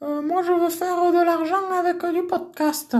Euh, moi, je veux faire de l'argent avec du podcast.